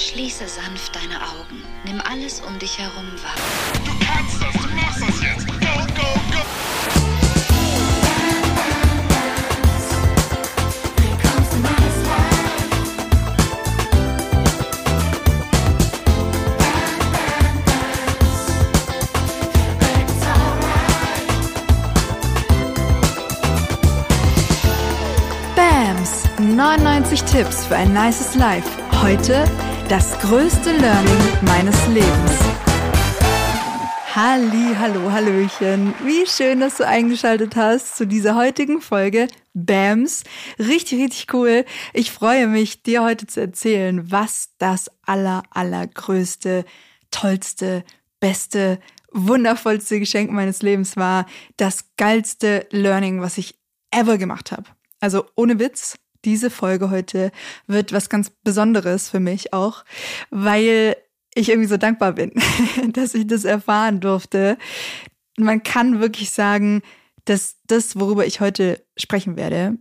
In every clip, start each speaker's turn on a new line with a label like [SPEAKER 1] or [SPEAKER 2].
[SPEAKER 1] Schließe sanft deine Augen. Nimm alles um dich herum wahr.
[SPEAKER 2] Du kannst das, du machst das jetzt. Go, go, go.
[SPEAKER 3] BAMS 99 Tipps für ein nices Life. Heute das größte Learning meines Lebens. Halli, hallo, hallöchen. Wie schön, dass du eingeschaltet hast zu dieser heutigen Folge BAMS. Richtig, richtig cool. Ich freue mich, dir heute zu erzählen, was das aller, allergrößte, tollste, beste, wundervollste Geschenk meines Lebens war. Das geilste Learning, was ich ever gemacht habe. Also ohne Witz, diese Folge heute wird was ganz Besonderes für mich auch, weil ich irgendwie so dankbar bin, dass ich das erfahren durfte. Man kann wirklich sagen, dass das, worüber ich heute sprechen werde,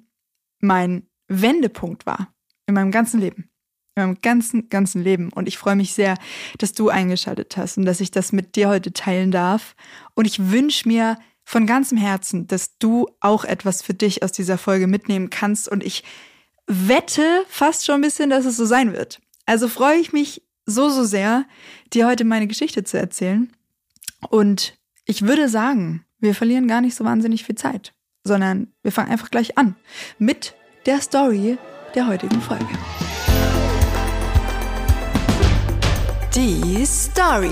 [SPEAKER 3] mein Wendepunkt war in meinem ganzen Leben. In meinem ganzen, ganzen Leben. Und ich freue mich sehr, dass du eingeschaltet hast und dass ich das mit dir heute teilen darf. Und ich wünsche mir von ganzem Herzen, dass du auch etwas für dich aus dieser Folge mitnehmen kannst. Und ich wette fast schon ein bisschen, dass es so sein wird. Also freue ich mich so, so sehr, dir heute meine Geschichte zu erzählen. Und ich würde sagen, wir verlieren gar nicht so wahnsinnig viel Zeit, sondern wir fangen einfach gleich an mit der Story der heutigen Folge. Die Story.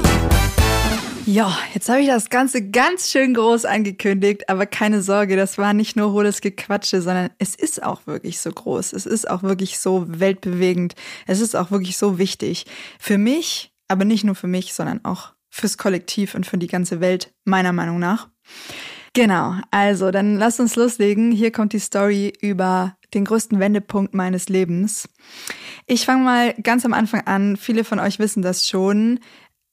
[SPEAKER 3] Ja, jetzt habe ich das Ganze ganz schön groß angekündigt, aber keine Sorge, das war nicht nur hohles Gequatsche, sondern es ist auch wirklich so groß. Es ist auch wirklich so weltbewegend. Es ist auch wirklich so wichtig. Für mich, aber nicht nur für mich, sondern auch fürs Kollektiv und für die ganze Welt, meiner Meinung nach. Genau, also dann lass uns loslegen. Hier kommt die Story über den größten Wendepunkt meines Lebens. Ich fange mal ganz am Anfang an. Viele von euch wissen das schon.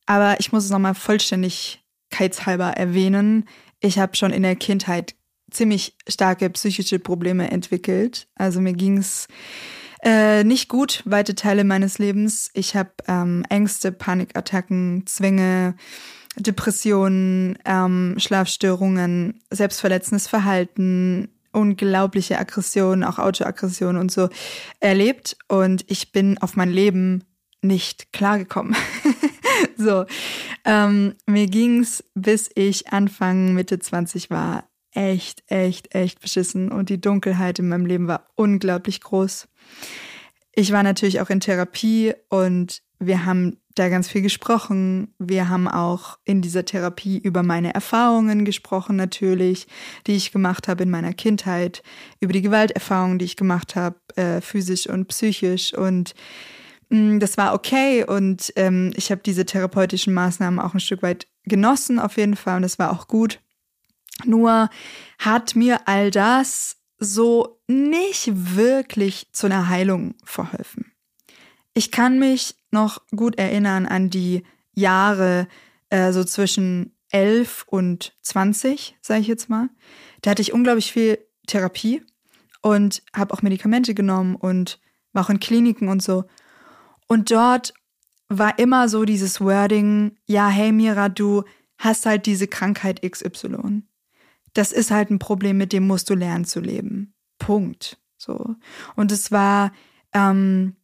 [SPEAKER 3] Aber ich muss es nochmal vollständigkeitshalber erwähnen. Ich habe schon in der Kindheit ziemlich starke psychische Probleme entwickelt. Also mir ging's äh, nicht gut, weite Teile meines Lebens. Ich habe ähm, Ängste, Panikattacken, Zwänge, Depressionen, ähm, Schlafstörungen, selbstverletzendes Verhalten, unglaubliche Aggressionen, auch Autoaggressionen und so erlebt. Und ich bin auf mein Leben nicht klargekommen. so, ähm, mir ging's, bis ich Anfang Mitte 20 war, echt, echt, echt beschissen und die Dunkelheit in meinem Leben war unglaublich groß. Ich war natürlich auch in Therapie und wir haben da ganz viel gesprochen. Wir haben auch in dieser Therapie über meine Erfahrungen gesprochen, natürlich, die ich gemacht habe in meiner Kindheit, über die Gewalterfahrungen, die ich gemacht habe, äh, physisch und psychisch und das war okay und ähm, ich habe diese therapeutischen Maßnahmen auch ein Stück weit genossen auf jeden Fall und das war auch gut. Nur hat mir all das so nicht wirklich zu einer Heilung verholfen. Ich kann mich noch gut erinnern an die Jahre äh, so zwischen 11 und 20, sage ich jetzt mal. Da hatte ich unglaublich viel Therapie und habe auch Medikamente genommen und war auch in Kliniken und so. Und dort war immer so dieses Wording, ja, hey Mira, du hast halt diese Krankheit XY. Das ist halt ein Problem, mit dem musst du lernen zu leben. Punkt. So. Und es war ähm,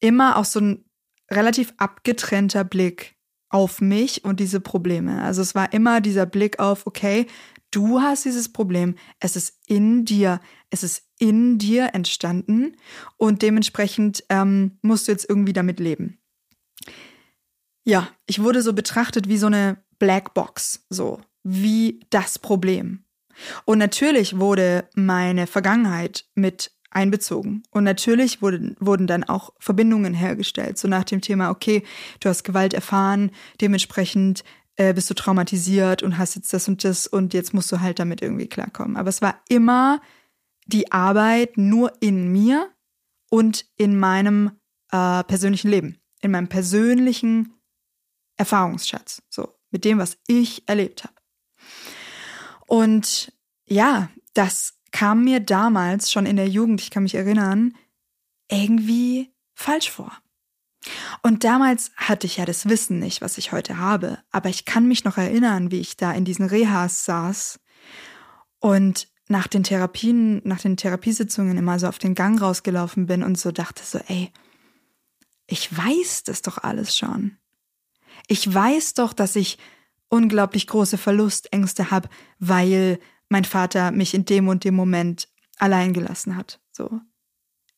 [SPEAKER 3] immer auch so ein relativ abgetrennter Blick auf mich und diese Probleme. Also es war immer dieser Blick auf, okay, du hast dieses Problem, es ist in dir, es ist in dir entstanden und dementsprechend ähm, musst du jetzt irgendwie damit leben. Ja, ich wurde so betrachtet wie so eine Blackbox, so wie das Problem. Und natürlich wurde meine Vergangenheit mit einbezogen. Und natürlich wurden, wurden dann auch Verbindungen hergestellt, so nach dem Thema, okay, du hast Gewalt erfahren, dementsprechend äh, bist du traumatisiert und hast jetzt das und das und jetzt musst du halt damit irgendwie klarkommen. Aber es war immer die Arbeit nur in mir und in meinem äh, persönlichen Leben, in meinem persönlichen Erfahrungsschatz, so mit dem, was ich erlebt habe. Und ja, das kam mir damals schon in der Jugend, ich kann mich erinnern, irgendwie falsch vor. Und damals hatte ich ja das Wissen nicht, was ich heute habe. Aber ich kann mich noch erinnern, wie ich da in diesen Rehas saß und nach den Therapien, nach den Therapiesitzungen immer so auf den Gang rausgelaufen bin und so dachte so, ey, ich weiß das doch alles schon. Ich weiß doch, dass ich unglaublich große Verlustängste habe, weil mein Vater mich in dem und dem Moment allein gelassen hat. So.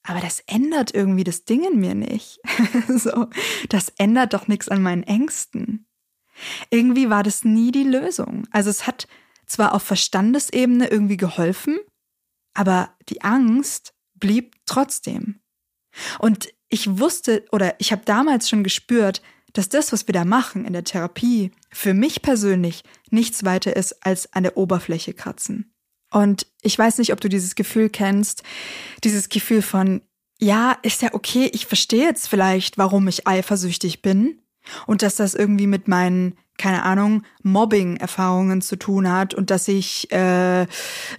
[SPEAKER 3] Aber das ändert irgendwie das Ding in mir nicht. so, das ändert doch nichts an meinen Ängsten. Irgendwie war das nie die Lösung. Also es hat zwar auf Verstandesebene irgendwie geholfen, aber die Angst blieb trotzdem. Und ich wusste oder ich habe damals schon gespürt, dass das, was wir da machen in der Therapie, für mich persönlich nichts weiter ist als an der Oberfläche kratzen. Und ich weiß nicht, ob du dieses Gefühl kennst, dieses Gefühl von, ja, ist ja okay, ich verstehe jetzt vielleicht, warum ich eifersüchtig bin und dass das irgendwie mit meinen, keine Ahnung, Mobbing-Erfahrungen zu tun hat und dass ich äh,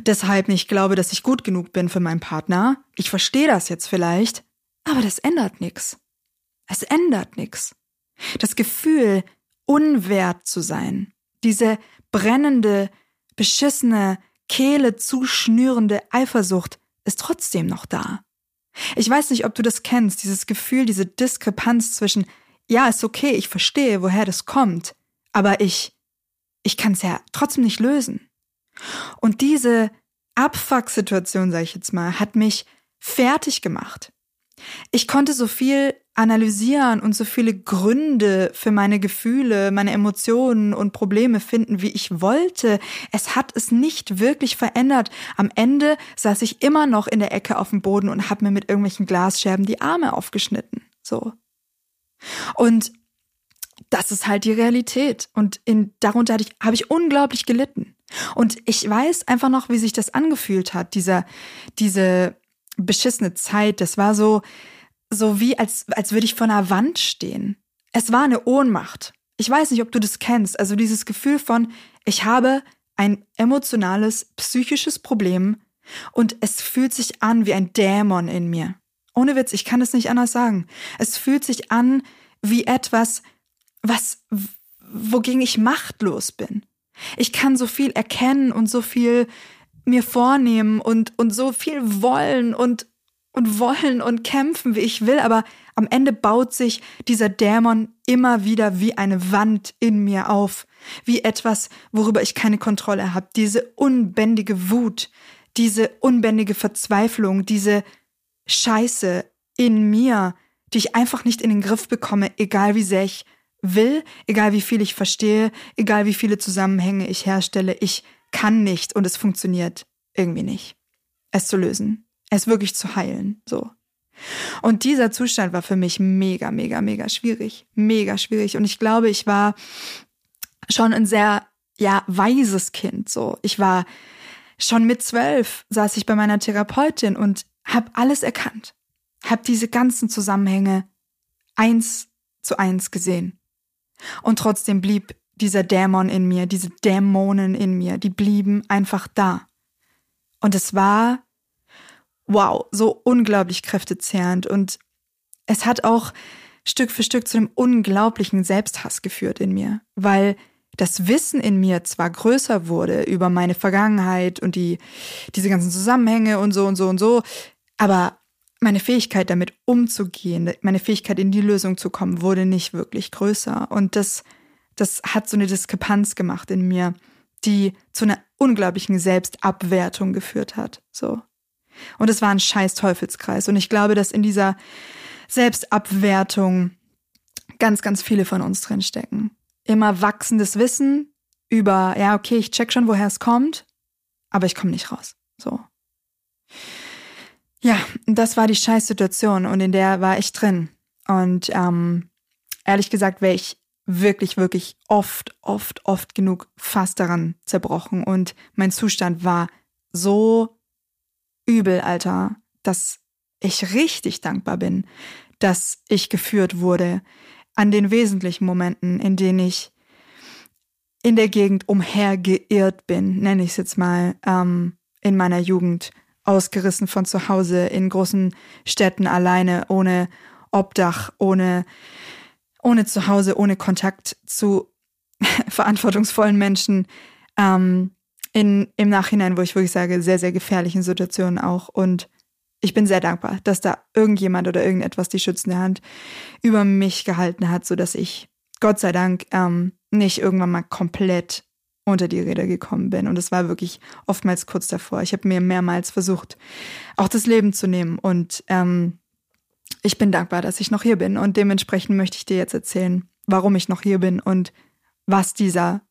[SPEAKER 3] deshalb nicht glaube, dass ich gut genug bin für meinen Partner. Ich verstehe das jetzt vielleicht, aber das ändert nichts. Es ändert nichts. Das Gefühl, unwert zu sein, diese brennende, beschissene, Kehle zuschnürende Eifersucht ist trotzdem noch da. Ich weiß nicht, ob du das kennst, dieses Gefühl, diese Diskrepanz zwischen, ja, ist okay, ich verstehe, woher das kommt, aber ich, ich kann es ja trotzdem nicht lösen. Und diese Abfuck-Situation, sage ich jetzt mal, hat mich fertig gemacht. Ich konnte so viel analysieren und so viele Gründe für meine Gefühle, meine Emotionen und Probleme finden, wie ich wollte. Es hat es nicht wirklich verändert. Am Ende saß ich immer noch in der Ecke auf dem Boden und habe mir mit irgendwelchen Glasscherben die Arme aufgeschnitten. So. Und das ist halt die Realität. Und in, darunter hatte ich, habe ich unglaublich gelitten. Und ich weiß einfach noch, wie sich das angefühlt hat, dieser, diese beschissene Zeit. Das war so, so wie als, als würde ich vor einer Wand stehen. Es war eine Ohnmacht. Ich weiß nicht, ob du das kennst. Also dieses Gefühl von, ich habe ein emotionales, psychisches Problem und es fühlt sich an wie ein Dämon in mir. Ohne Witz, ich kann es nicht anders sagen. Es fühlt sich an wie etwas, was, wogegen ich machtlos bin. Ich kann so viel erkennen und so viel mir vornehmen und, und so viel wollen und und wollen und kämpfen, wie ich will, aber am Ende baut sich dieser Dämon immer wieder wie eine Wand in mir auf, wie etwas, worüber ich keine Kontrolle habe. Diese unbändige Wut, diese unbändige Verzweiflung, diese Scheiße in mir, die ich einfach nicht in den Griff bekomme, egal wie sehr ich will, egal wie viel ich verstehe, egal wie viele Zusammenhänge ich herstelle, ich kann nicht und es funktioniert irgendwie nicht, es zu lösen es wirklich zu heilen, so. Und dieser Zustand war für mich mega, mega, mega schwierig, mega schwierig. Und ich glaube, ich war schon ein sehr, ja, weises Kind, so. Ich war schon mit zwölf saß ich bei meiner Therapeutin und habe alles erkannt, habe diese ganzen Zusammenhänge eins zu eins gesehen. Und trotzdem blieb dieser Dämon in mir, diese Dämonen in mir, die blieben einfach da. Und es war wow, so unglaublich kräftezehrend und es hat auch Stück für Stück zu einem unglaublichen Selbsthass geführt in mir, weil das Wissen in mir zwar größer wurde über meine Vergangenheit und die, diese ganzen Zusammenhänge und so und so und so, aber meine Fähigkeit damit umzugehen, meine Fähigkeit in die Lösung zu kommen, wurde nicht wirklich größer. Und das, das hat so eine Diskrepanz gemacht in mir, die zu einer unglaublichen Selbstabwertung geführt hat. So. Und es war ein scheiß Teufelskreis. Und ich glaube, dass in dieser Selbstabwertung ganz, ganz viele von uns drinstecken. Immer wachsendes Wissen über, ja, okay, ich check schon, woher es kommt, aber ich komme nicht raus. So. Ja, das war die Scheißsituation und in der war ich drin. Und ähm, ehrlich gesagt wäre ich wirklich, wirklich oft, oft, oft genug fast daran zerbrochen. Und mein Zustand war so übel, Alter, dass ich richtig dankbar bin, dass ich geführt wurde an den wesentlichen Momenten, in denen ich in der Gegend umhergeirrt bin, nenne ich es jetzt mal, ähm, in meiner Jugend, ausgerissen von zu Hause, in großen Städten alleine, ohne Obdach, ohne ohne Zuhause, ohne Kontakt zu verantwortungsvollen Menschen, ähm, in, im Nachhinein, wo ich wirklich sage, sehr, sehr gefährlichen Situationen auch. Und ich bin sehr dankbar, dass da irgendjemand oder irgendetwas die schützende Hand über mich gehalten hat, sodass ich, Gott sei Dank, ähm, nicht irgendwann mal komplett unter die Räder gekommen bin. Und es war wirklich oftmals kurz davor. Ich habe mir mehrmals versucht, auch das Leben zu nehmen. Und ähm, ich bin dankbar, dass ich noch hier bin. Und dementsprechend möchte ich dir jetzt erzählen, warum ich noch hier bin und was dieser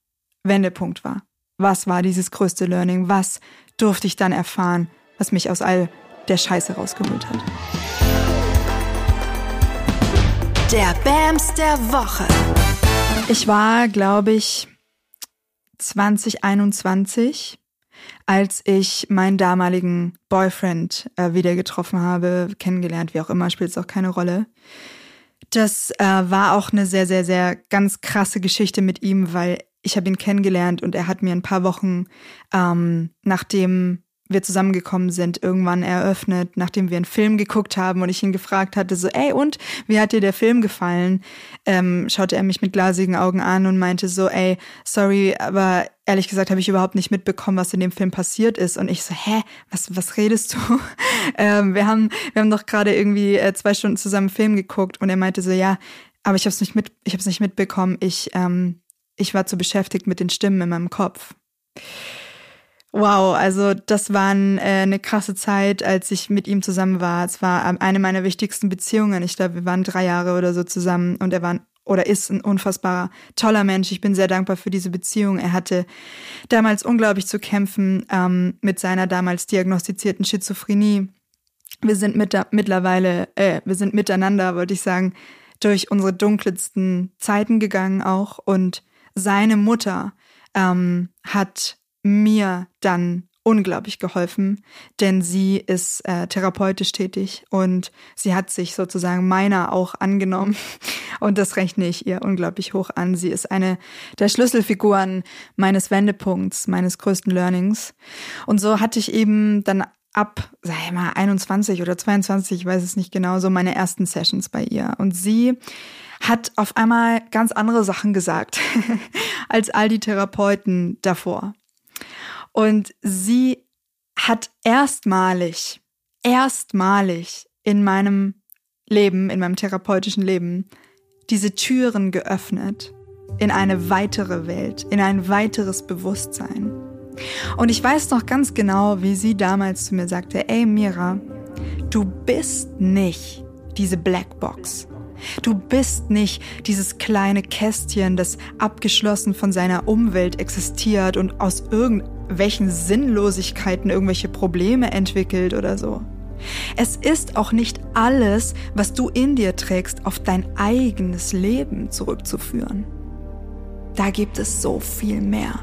[SPEAKER 3] Wendepunkt war. Was war dieses größte Learning? Was durfte ich dann erfahren, was mich aus all der Scheiße rausgeholt hat?
[SPEAKER 4] Der Bams der Woche.
[SPEAKER 3] Ich war, glaube ich, 2021, als ich meinen damaligen Boyfriend äh, wieder getroffen habe, kennengelernt, wie auch immer, spielt es auch keine Rolle. Das äh, war auch eine sehr, sehr, sehr ganz krasse Geschichte mit ihm, weil ich habe ihn kennengelernt und er hat mir ein paar Wochen, ähm, nachdem wir zusammengekommen sind, irgendwann eröffnet, nachdem wir einen Film geguckt haben und ich ihn gefragt hatte, so, ey, und wie hat dir der Film gefallen? Ähm, schaute er mich mit glasigen Augen an und meinte so, ey, sorry, aber ehrlich gesagt habe ich überhaupt nicht mitbekommen, was in dem Film passiert ist. Und ich so, hä, was, was redest du? ähm, wir haben, wir haben doch gerade irgendwie äh, zwei Stunden zusammen einen Film geguckt und er meinte so, ja, aber ich habe es nicht mit, ich habe es nicht mitbekommen. Ich, ähm, ich war zu beschäftigt mit den Stimmen in meinem Kopf. Wow, also das war äh, eine krasse Zeit, als ich mit ihm zusammen war. Es war ähm, eine meiner wichtigsten Beziehungen. Ich glaube, wir waren drei Jahre oder so zusammen und er war oder ist ein unfassbarer, toller Mensch. Ich bin sehr dankbar für diese Beziehung. Er hatte damals unglaublich zu kämpfen ähm, mit seiner damals diagnostizierten Schizophrenie. Wir sind mit, mittlerweile, äh, wir sind miteinander, wollte ich sagen, durch unsere dunkelsten Zeiten gegangen auch und seine Mutter ähm, hat mir dann unglaublich geholfen, denn sie ist äh, therapeutisch tätig und sie hat sich sozusagen meiner auch angenommen und das rechne ich ihr unglaublich hoch an. Sie ist eine der Schlüsselfiguren meines Wendepunkts, meines größten Learnings und so hatte ich eben dann ab, sag ich mal, 21 oder 22, ich weiß es nicht genau, so meine ersten Sessions bei ihr und sie hat auf einmal ganz andere Sachen gesagt als all die Therapeuten davor. Und sie hat erstmalig, erstmalig in meinem Leben, in meinem therapeutischen Leben, diese Türen geöffnet in eine weitere Welt, in ein weiteres Bewusstsein. Und ich weiß noch ganz genau, wie sie damals zu mir sagte, ey Mira, du bist nicht diese Blackbox. Du bist nicht dieses kleine Kästchen, das abgeschlossen von seiner Umwelt existiert und aus irgendwelchen Sinnlosigkeiten irgendwelche Probleme entwickelt oder so. Es ist auch nicht alles, was du in dir trägst, auf dein eigenes Leben zurückzuführen. Da gibt es so viel mehr.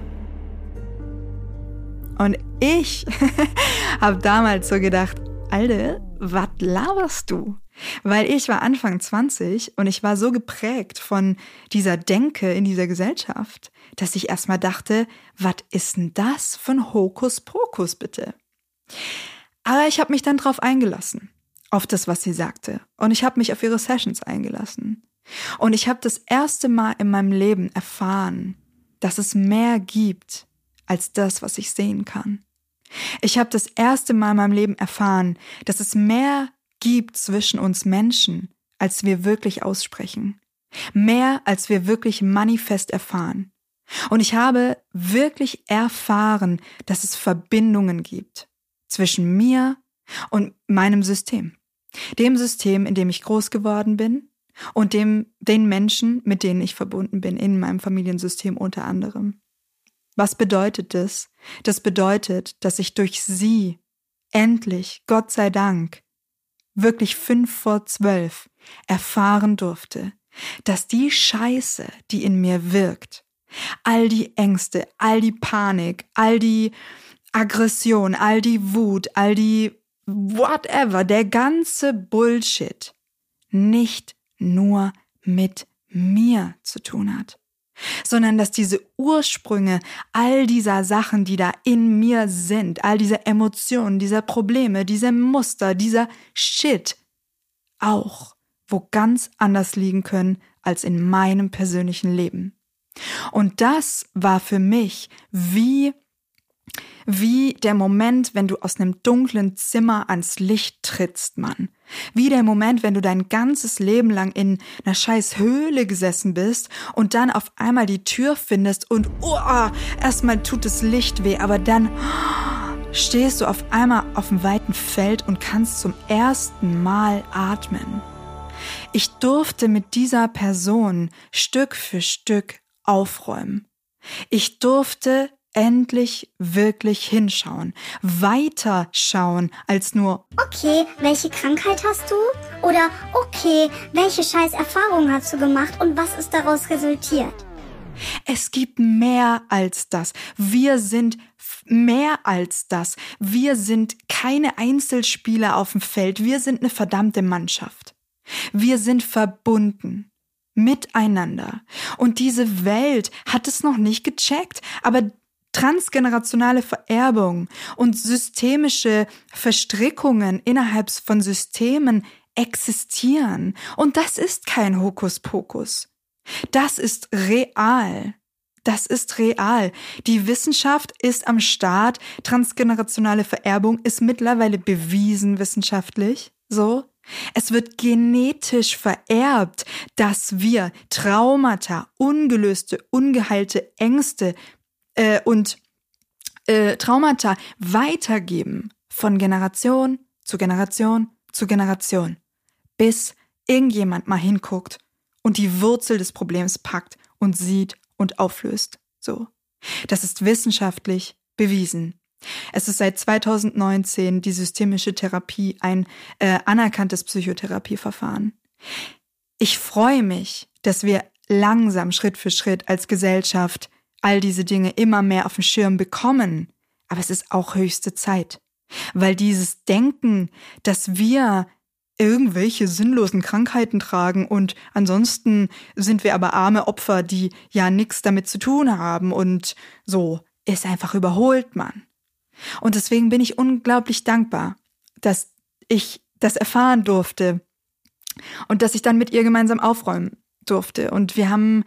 [SPEAKER 3] Und ich habe damals so gedacht, Alter, was laberst du? Weil ich war Anfang 20 und ich war so geprägt von dieser Denke in dieser Gesellschaft, dass ich erstmal dachte, was ist denn das für ein Hokuspokus bitte? Aber ich habe mich dann drauf eingelassen, auf das, was sie sagte. Und ich habe mich auf ihre Sessions eingelassen. Und ich habe das erste Mal in meinem Leben erfahren, dass es mehr gibt als das, was ich sehen kann. Ich habe das erste Mal in meinem Leben erfahren, dass es mehr gibt zwischen uns Menschen, als wir wirklich aussprechen. Mehr, als wir wirklich manifest erfahren. Und ich habe wirklich erfahren, dass es Verbindungen gibt zwischen mir und meinem System. Dem System, in dem ich groß geworden bin und dem, den Menschen, mit denen ich verbunden bin, in meinem Familiensystem unter anderem. Was bedeutet das? Das bedeutet, dass ich durch sie endlich, Gott sei Dank, wirklich fünf vor zwölf erfahren durfte, dass die Scheiße, die in mir wirkt, all die Ängste, all die Panik, all die Aggression, all die Wut, all die whatever, der ganze Bullshit nicht nur mit mir zu tun hat, sondern dass diese Ursprünge all dieser Sachen, die da in mir sind, all diese Emotionen, dieser Probleme, diese Muster, dieser Shit auch wo ganz anders liegen können als in meinem persönlichen Leben. Und das war für mich wie wie der Moment, wenn du aus einem dunklen Zimmer ans Licht trittst, Mann. Wie der Moment, wenn du dein ganzes Leben lang in einer scheiß Höhle gesessen bist und dann auf einmal die Tür findest und oh, erstmal tut das Licht weh, aber dann stehst du auf einmal auf dem weiten Feld und kannst zum ersten Mal atmen. Ich durfte mit dieser Person Stück für Stück aufräumen. Ich durfte endlich wirklich hinschauen, weiter schauen als nur
[SPEAKER 5] Okay, welche Krankheit hast du? Oder okay, welche scheiß Erfahrung hast du gemacht und was ist daraus resultiert?
[SPEAKER 3] Es gibt mehr als das. Wir sind mehr als das. Wir sind keine Einzelspieler auf dem Feld. Wir sind eine verdammte Mannschaft. Wir sind verbunden. Miteinander. Und diese Welt hat es noch nicht gecheckt, aber transgenerationale Vererbung und systemische Verstrickungen innerhalb von Systemen existieren. Und das ist kein Hokuspokus. Das ist real. Das ist real. Die Wissenschaft ist am Start. Transgenerationale Vererbung ist mittlerweile bewiesen wissenschaftlich. So. Es wird genetisch vererbt, dass wir Traumata, ungelöste, ungeheilte Ängste äh, und äh, Traumata weitergeben von Generation zu Generation zu Generation, bis irgendjemand mal hinguckt und die Wurzel des Problems packt und sieht und auflöst. So. Das ist wissenschaftlich bewiesen. Es ist seit 2019 die systemische Therapie ein äh, anerkanntes Psychotherapieverfahren. Ich freue mich, dass wir langsam Schritt für Schritt als Gesellschaft all diese Dinge immer mehr auf den Schirm bekommen. Aber es ist auch höchste Zeit. Weil dieses Denken, dass wir irgendwelche sinnlosen Krankheiten tragen und ansonsten sind wir aber arme Opfer, die ja nichts damit zu tun haben und so, ist einfach überholt, Mann. Und deswegen bin ich unglaublich dankbar, dass ich das erfahren durfte und dass ich dann mit ihr gemeinsam aufräumen durfte. Und wir haben,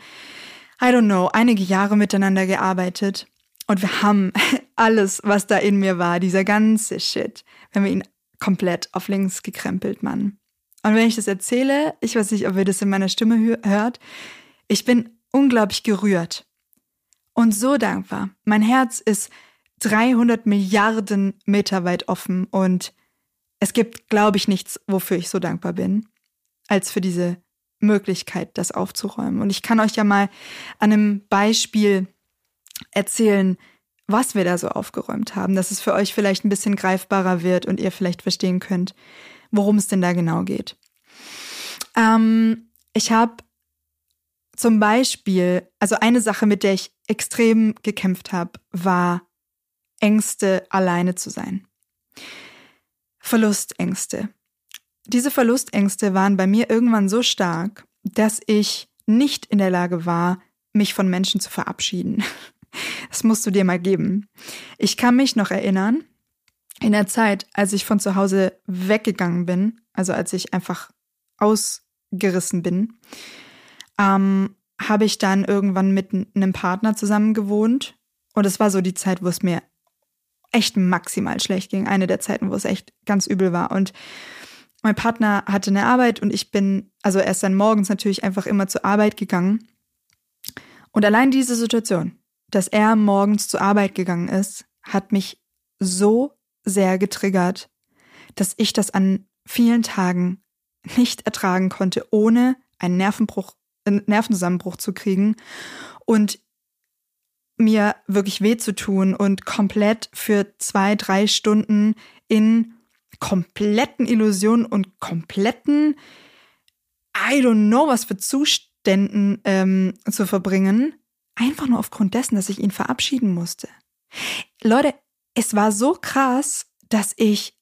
[SPEAKER 3] I don't know, einige Jahre miteinander gearbeitet und wir haben alles, was da in mir war, dieser ganze Shit, wenn wir ihn komplett auf links gekrempelt, Mann. Und wenn ich das erzähle, ich weiß nicht, ob ihr das in meiner Stimme hört, ich bin unglaublich gerührt und so dankbar. Mein Herz ist 300 Milliarden Meter weit offen und es gibt, glaube ich, nichts, wofür ich so dankbar bin, als für diese Möglichkeit, das aufzuräumen. Und ich kann euch ja mal an einem Beispiel erzählen, was wir da so aufgeräumt haben, dass es für euch vielleicht ein bisschen greifbarer wird und ihr vielleicht verstehen könnt, worum es denn da genau geht. Ähm, ich habe zum Beispiel, also eine Sache, mit der ich extrem gekämpft habe, war Ängste, alleine zu sein. Verlustängste. Diese Verlustängste waren bei mir irgendwann so stark, dass ich nicht in der Lage war, mich von Menschen zu verabschieden. Das musst du dir mal geben. Ich kann mich noch erinnern, in der Zeit, als ich von zu Hause weggegangen bin, also als ich einfach ausgerissen bin, ähm, habe ich dann irgendwann mit einem Partner zusammen gewohnt. Und es war so die Zeit, wo es mir echt maximal schlecht ging. Eine der Zeiten, wo es echt ganz übel war. Und mein Partner hatte eine Arbeit und ich bin, also er ist dann morgens natürlich einfach immer zur Arbeit gegangen. Und allein diese Situation, dass er morgens zur Arbeit gegangen ist, hat mich so sehr getriggert, dass ich das an vielen Tagen nicht ertragen konnte, ohne einen Nervenbruch, einen Nervenzusammenbruch zu kriegen und mir wirklich weh zu tun und komplett für zwei, drei Stunden in kompletten Illusionen und kompletten, I don't know, was für Zuständen ähm, zu verbringen, Einfach nur aufgrund dessen, dass ich ihn verabschieden musste. Leute, es war so krass, dass ich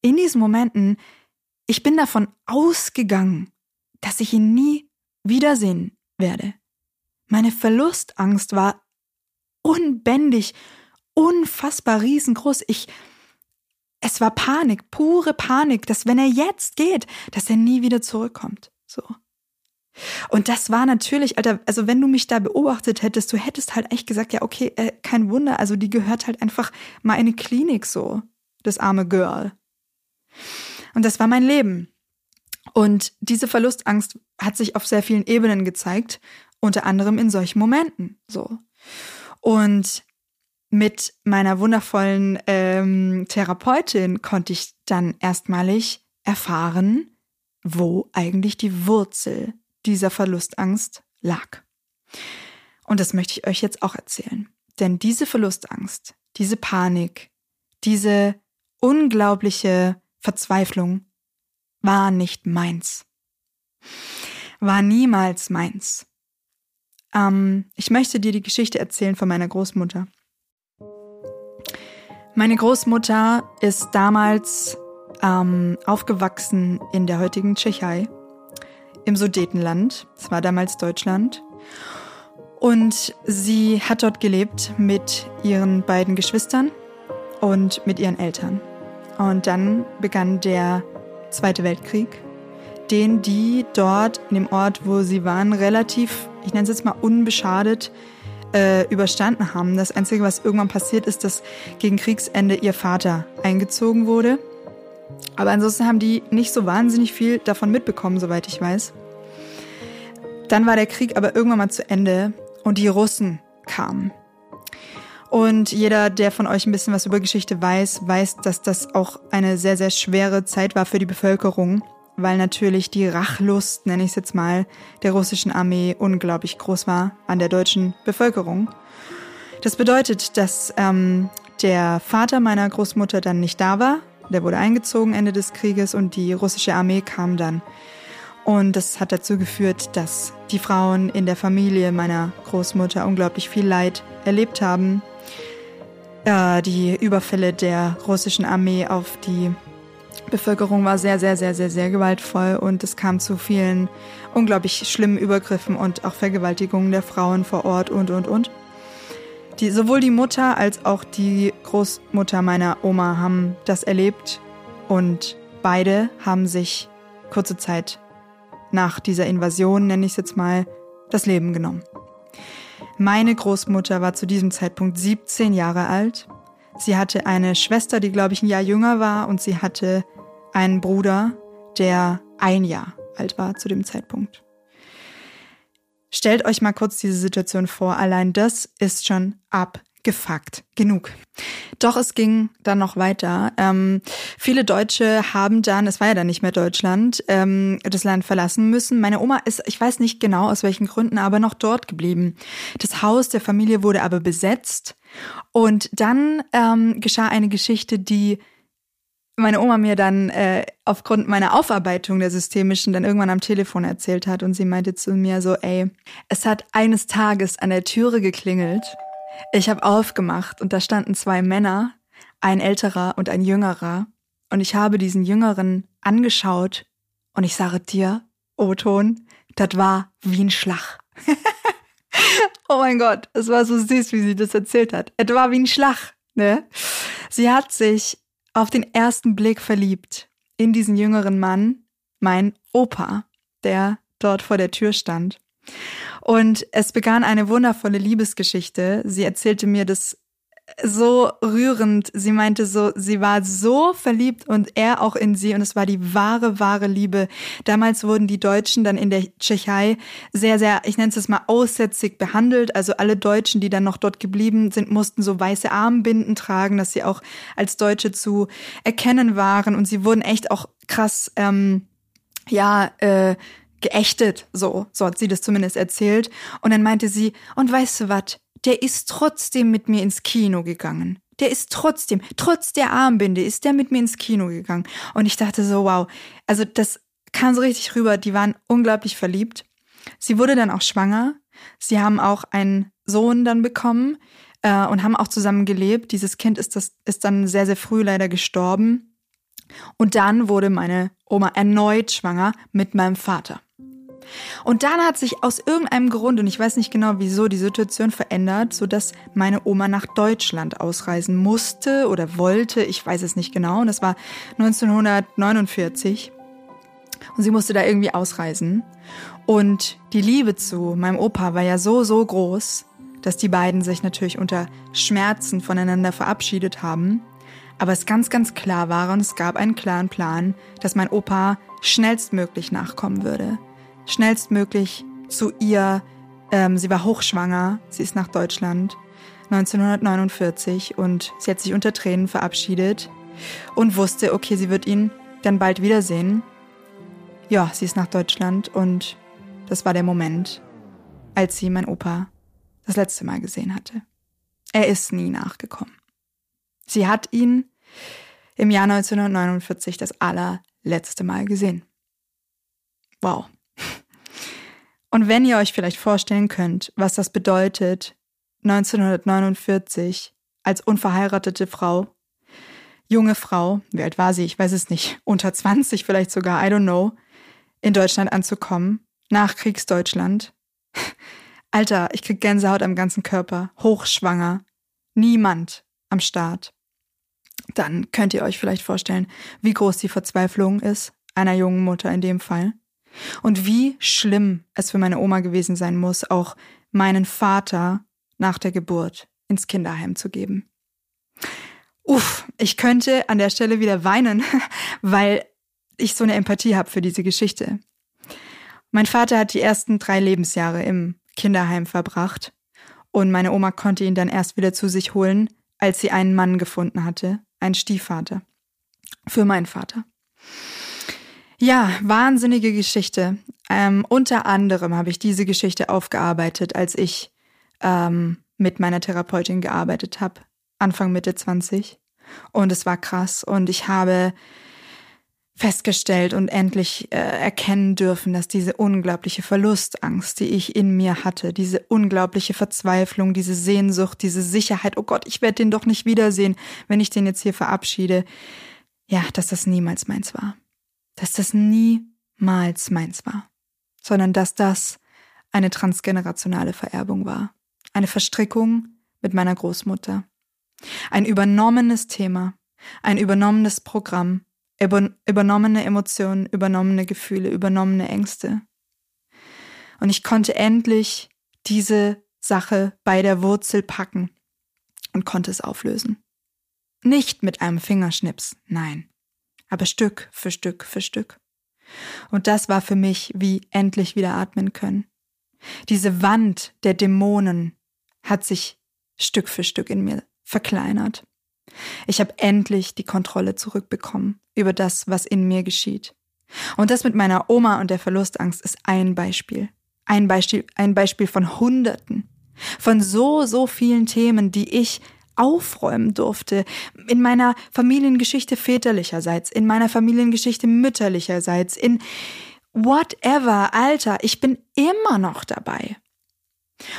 [SPEAKER 3] in diesen Momenten, ich bin davon ausgegangen, dass ich ihn nie wiedersehen werde. Meine Verlustangst war unbändig, unfassbar riesengroß. Ich, es war Panik, pure Panik, dass wenn er jetzt geht, dass er nie wieder zurückkommt. So. Und das war natürlich, Alter, also wenn du mich da beobachtet hättest, du hättest halt echt gesagt, ja, okay, äh, kein Wunder, also die gehört halt einfach mal in eine Klinik so, das arme Girl. Und das war mein Leben. Und diese Verlustangst hat sich auf sehr vielen Ebenen gezeigt, unter anderem in solchen Momenten, so. Und mit meiner wundervollen ähm, Therapeutin konnte ich dann erstmalig erfahren, wo eigentlich die Wurzel dieser Verlustangst lag. Und das möchte ich euch jetzt auch erzählen. Denn diese Verlustangst, diese Panik, diese unglaubliche Verzweiflung war nicht meins. War niemals meins. Ähm, ich möchte dir die Geschichte erzählen von meiner Großmutter. Meine Großmutter ist damals ähm, aufgewachsen in der heutigen Tschechei, im Sudetenland. Es war damals Deutschland. Und sie hat dort gelebt mit ihren beiden Geschwistern und mit ihren Eltern. Und dann begann der Zweite Weltkrieg, den die dort in dem Ort, wo sie waren, relativ, ich nenne es jetzt mal unbeschadet, äh, überstanden haben. Das Einzige, was irgendwann passiert ist, dass gegen Kriegsende ihr Vater eingezogen wurde. Aber ansonsten haben die nicht so wahnsinnig viel davon mitbekommen, soweit ich weiß. Dann war der Krieg aber irgendwann mal zu Ende und die Russen kamen. Und jeder, der von euch ein bisschen was über Geschichte weiß, weiß, dass das auch eine sehr, sehr schwere Zeit war für die Bevölkerung weil natürlich die Rachlust, nenne ich es jetzt mal, der russischen Armee unglaublich groß war an der deutschen Bevölkerung. Das bedeutet, dass ähm, der Vater meiner Großmutter dann nicht da war. Der wurde eingezogen Ende des Krieges und die russische Armee kam dann. Und das hat dazu geführt, dass die Frauen in der Familie meiner Großmutter unglaublich viel Leid erlebt haben. Äh, die Überfälle der russischen Armee auf die Bevölkerung war sehr, sehr, sehr, sehr, sehr gewaltvoll und es kam zu vielen unglaublich schlimmen Übergriffen und auch Vergewaltigungen der Frauen vor Ort und, und, und. Die, sowohl die Mutter als auch die Großmutter meiner Oma haben das erlebt und beide haben sich kurze Zeit nach dieser Invasion, nenne ich es jetzt mal, das Leben genommen. Meine Großmutter war zu diesem Zeitpunkt 17 Jahre alt. Sie hatte eine Schwester, die glaube ich ein Jahr jünger war und sie hatte einen Bruder, der ein Jahr alt war zu dem Zeitpunkt. Stellt euch mal kurz diese Situation vor. Allein das ist schon abgefuckt genug. Doch es ging dann noch weiter. Ähm, viele Deutsche haben dann, es war ja dann nicht mehr Deutschland, ähm, das Land verlassen müssen. Meine Oma ist, ich weiß nicht genau aus welchen Gründen, aber noch dort geblieben. Das Haus der Familie wurde aber besetzt. Und dann ähm, geschah eine Geschichte, die meine Oma mir dann äh, aufgrund meiner Aufarbeitung der systemischen dann irgendwann am Telefon erzählt hat und sie meinte zu mir so, ey, es hat eines Tages an der Türe geklingelt. Ich habe aufgemacht und da standen zwei Männer, ein älterer und ein jüngerer. Und ich habe diesen Jüngeren angeschaut und ich sage dir, O-Ton, das war wie ein Schlag. oh mein Gott, es war so süß, wie sie das erzählt hat. Es war wie ein Schlag, ne? Sie hat sich auf den ersten Blick verliebt in diesen jüngeren Mann, mein Opa, der dort vor der Tür stand. Und es begann eine wundervolle Liebesgeschichte. Sie erzählte mir das so rührend. Sie meinte so, sie war so verliebt und er auch in sie und es war die wahre, wahre Liebe. Damals wurden die Deutschen dann in der Tschechei sehr, sehr, ich nenne es mal aussätzig behandelt. Also alle Deutschen, die dann noch dort geblieben sind, mussten so weiße Armbinden tragen, dass sie auch als Deutsche zu erkennen waren und sie wurden echt auch krass, ähm, ja, äh, geächtet, so, so hat sie das zumindest erzählt. Und dann meinte sie, und weißt du was, der ist trotzdem mit mir ins Kino gegangen. Der ist trotzdem, trotz der Armbinde, ist der mit mir ins Kino gegangen. Und ich dachte so, wow, also das kam so richtig rüber. Die waren unglaublich verliebt. Sie wurde dann auch schwanger. Sie haben auch einen Sohn dann bekommen äh, und haben auch zusammen gelebt. Dieses Kind ist, das, ist dann sehr, sehr früh leider gestorben. Und dann wurde meine Oma erneut schwanger mit meinem Vater. Und dann hat sich aus irgendeinem Grund, und ich weiß nicht genau wieso, die Situation verändert, sodass meine Oma nach Deutschland ausreisen musste oder wollte. Ich weiß es nicht genau. Und das war 1949. Und sie musste da irgendwie ausreisen. Und die Liebe zu meinem Opa war ja so, so groß, dass die beiden sich natürlich unter Schmerzen voneinander verabschiedet haben. Aber es ganz, ganz klar war und es gab einen klaren Plan, dass mein Opa schnellstmöglich nachkommen würde. Schnellstmöglich zu ihr. Ähm, sie war hochschwanger, sie ist nach Deutschland 1949 und sie hat sich unter Tränen verabschiedet und wusste, okay, sie wird ihn dann bald wiedersehen. Ja, sie ist nach Deutschland und das war der Moment, als sie mein Opa das letzte Mal gesehen hatte. Er ist nie nachgekommen. Sie hat ihn im Jahr 1949 das allerletzte Mal gesehen. Wow. Und wenn ihr euch vielleicht vorstellen könnt, was das bedeutet, 1949 als unverheiratete Frau, junge Frau, wie alt war sie? Ich weiß es nicht, unter 20 vielleicht sogar, I don't know, in Deutschland anzukommen, nach Kriegsdeutschland. Alter, ich krieg Gänsehaut am ganzen Körper, hochschwanger, niemand am Start. Dann könnt ihr euch vielleicht vorstellen, wie groß die Verzweiflung ist, einer jungen Mutter in dem Fall. Und wie schlimm es für meine Oma gewesen sein muss, auch meinen Vater nach der Geburt ins Kinderheim zu geben. Uff, ich könnte an der Stelle wieder weinen, weil ich so eine Empathie habe für diese Geschichte. Mein Vater hat die ersten drei Lebensjahre im Kinderheim verbracht und meine Oma konnte ihn dann erst wieder zu sich holen, als sie einen Mann gefunden hatte, einen Stiefvater. Für meinen Vater. Ja, wahnsinnige Geschichte. Ähm, unter anderem habe ich diese Geschichte aufgearbeitet, als ich ähm, mit meiner Therapeutin gearbeitet habe, Anfang Mitte 20. Und es war krass. Und ich habe festgestellt und endlich äh, erkennen dürfen, dass diese unglaubliche Verlustangst, die ich in mir hatte, diese unglaubliche Verzweiflung, diese Sehnsucht, diese Sicherheit, oh Gott, ich werde den doch nicht wiedersehen, wenn ich den jetzt hier verabschiede, ja, dass das niemals meins war. Dass das niemals meins war. Sondern dass das eine transgenerationale Vererbung war. Eine Verstrickung mit meiner Großmutter. Ein übernommenes Thema, ein übernommenes Programm, übernommene Emotionen, übernommene Gefühle, übernommene Ängste. Und ich konnte endlich diese Sache bei der Wurzel packen und konnte es auflösen. Nicht mit einem Fingerschnips, nein, aber Stück für Stück für Stück. Und das war für mich wie endlich wieder atmen können. Diese Wand der Dämonen hat sich Stück für Stück in mir verkleinert. Ich habe endlich die Kontrolle zurückbekommen über das, was in mir geschieht. Und das mit meiner Oma und der Verlustangst ist ein Beispiel. Ein Beispiel, ein Beispiel von Hunderten. Von so, so vielen Themen, die ich aufräumen durfte. In meiner Familiengeschichte väterlicherseits, in meiner Familiengeschichte mütterlicherseits, in whatever, Alter, ich bin immer noch dabei.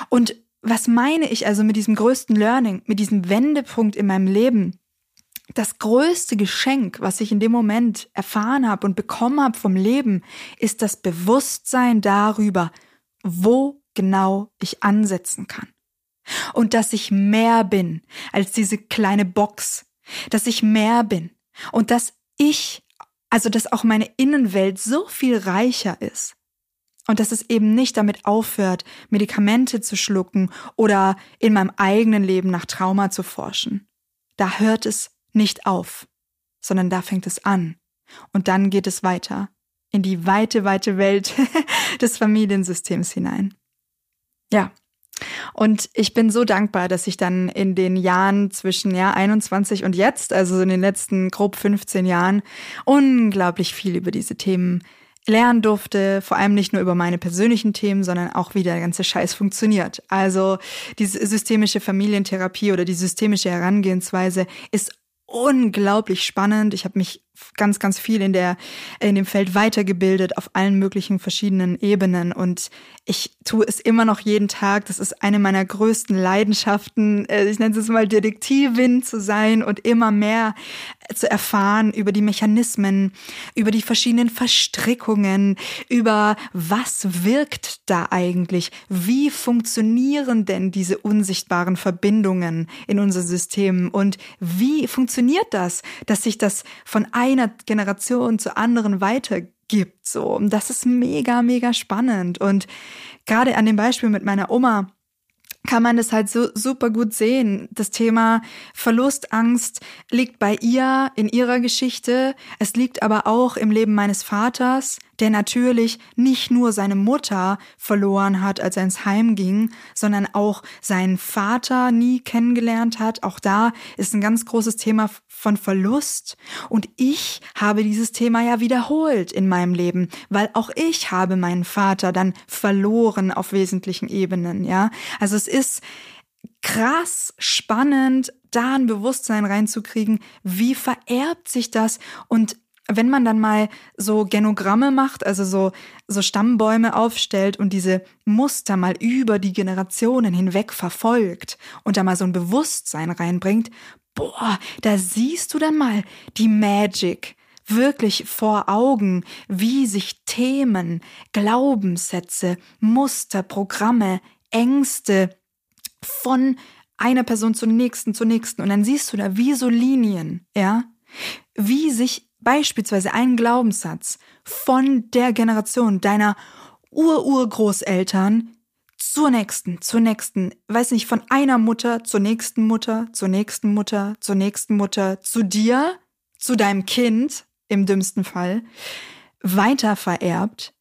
[SPEAKER 3] Und was meine ich also mit diesem größten Learning, mit diesem Wendepunkt in meinem Leben? Das größte Geschenk, was ich in dem Moment erfahren habe und bekommen habe vom Leben, ist das Bewusstsein darüber, wo genau ich ansetzen kann. Und dass ich mehr bin als diese kleine Box, dass ich mehr bin und dass ich, also dass auch meine Innenwelt so viel reicher ist und dass es eben nicht damit aufhört, Medikamente zu schlucken oder in meinem eigenen Leben nach Trauma zu forschen. Da hört es nicht auf, sondern da fängt es an. Und dann geht es weiter in die weite, weite Welt des Familiensystems hinein. Ja. Und ich bin so dankbar, dass ich dann in den Jahren zwischen ja 21 und jetzt, also in den letzten grob 15 Jahren, unglaublich viel über diese Themen lernen durfte, vor allem nicht nur über meine persönlichen Themen, sondern auch wie der ganze Scheiß funktioniert. Also diese systemische Familientherapie oder die systemische Herangehensweise ist unglaublich spannend. Ich habe mich ganz, ganz viel in der in dem Feld weitergebildet auf allen möglichen verschiedenen Ebenen und ich tue es immer noch jeden Tag. Das ist eine meiner größten Leidenschaften. Äh, ich nenne es mal Detektivin zu sein und immer mehr zu erfahren über die Mechanismen, über die verschiedenen Verstrickungen, über was wirkt da eigentlich? Wie funktionieren denn diese unsichtbaren Verbindungen in unser System und wie funktioniert das, dass sich das von einer Generation zur anderen weiter gibt. So, und das ist mega, mega spannend. Und gerade an dem Beispiel mit meiner Oma, kann man das halt so super gut sehen. Das Thema Verlustangst liegt bei ihr in ihrer Geschichte. Es liegt aber auch im Leben meines Vaters, der natürlich nicht nur seine Mutter verloren hat, als er ins Heim ging, sondern auch seinen Vater nie kennengelernt hat. Auch da ist ein ganz großes Thema von Verlust. Und ich habe dieses Thema ja wiederholt in meinem Leben, weil auch ich habe meinen Vater dann verloren auf wesentlichen Ebenen, ja. Also es ist krass spannend, da ein Bewusstsein reinzukriegen, wie vererbt sich das und wenn man dann mal so Genogramme macht, also so, so Stammbäume aufstellt und diese Muster mal über die Generationen hinweg verfolgt und da mal so ein Bewusstsein reinbringt, boah, da siehst du dann mal die Magic wirklich vor Augen, wie sich Themen, Glaubenssätze, Muster, Programme, Ängste von einer Person zur nächsten, zur nächsten. Und dann siehst du da wie so Linien, ja, wie sich beispielsweise einen Glaubenssatz von der Generation deiner Ururgroßeltern zur nächsten, zur nächsten, weiß nicht, von einer Mutter zur nächsten Mutter, zur nächsten Mutter, zur nächsten Mutter, zu dir, zu deinem Kind, im dümmsten Fall, weiter vererbt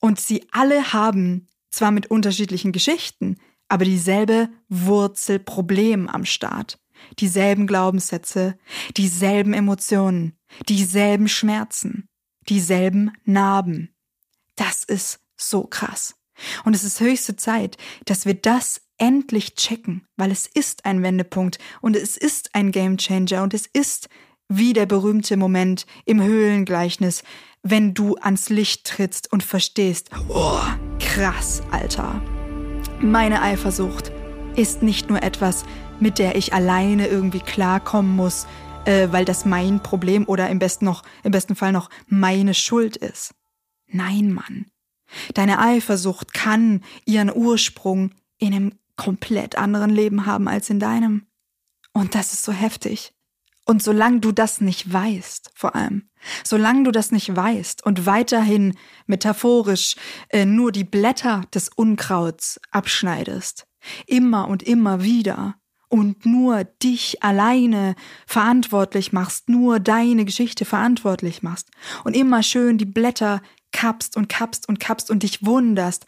[SPEAKER 3] und sie alle haben, zwar mit unterschiedlichen Geschichten, aber dieselbe Wurzelproblem am Start dieselben Glaubenssätze, dieselben Emotionen, dieselben Schmerzen, dieselben Narben. Das ist so krass. Und es ist höchste Zeit, dass wir das endlich checken, weil es ist ein Wendepunkt und es ist ein Gamechanger und es ist wie der berühmte Moment im Höhlengleichnis, wenn du ans Licht trittst und verstehst, oh, krass, Alter. Meine Eifersucht ist nicht nur etwas, mit der ich alleine irgendwie klarkommen muss, äh, weil das mein Problem oder im besten noch, im besten Fall noch meine Schuld ist. Nein, Mann. Deine Eifersucht kann ihren Ursprung in einem komplett anderen Leben haben als in deinem. Und das ist so heftig. Und solange du das nicht weißt, vor allem, solange du das nicht weißt und weiterhin metaphorisch äh, nur die Blätter des Unkrauts abschneidest, immer und immer wieder, und nur dich alleine verantwortlich machst, nur deine Geschichte verantwortlich machst und immer schön die Blätter kappst und kappst und kappst und dich wunderst,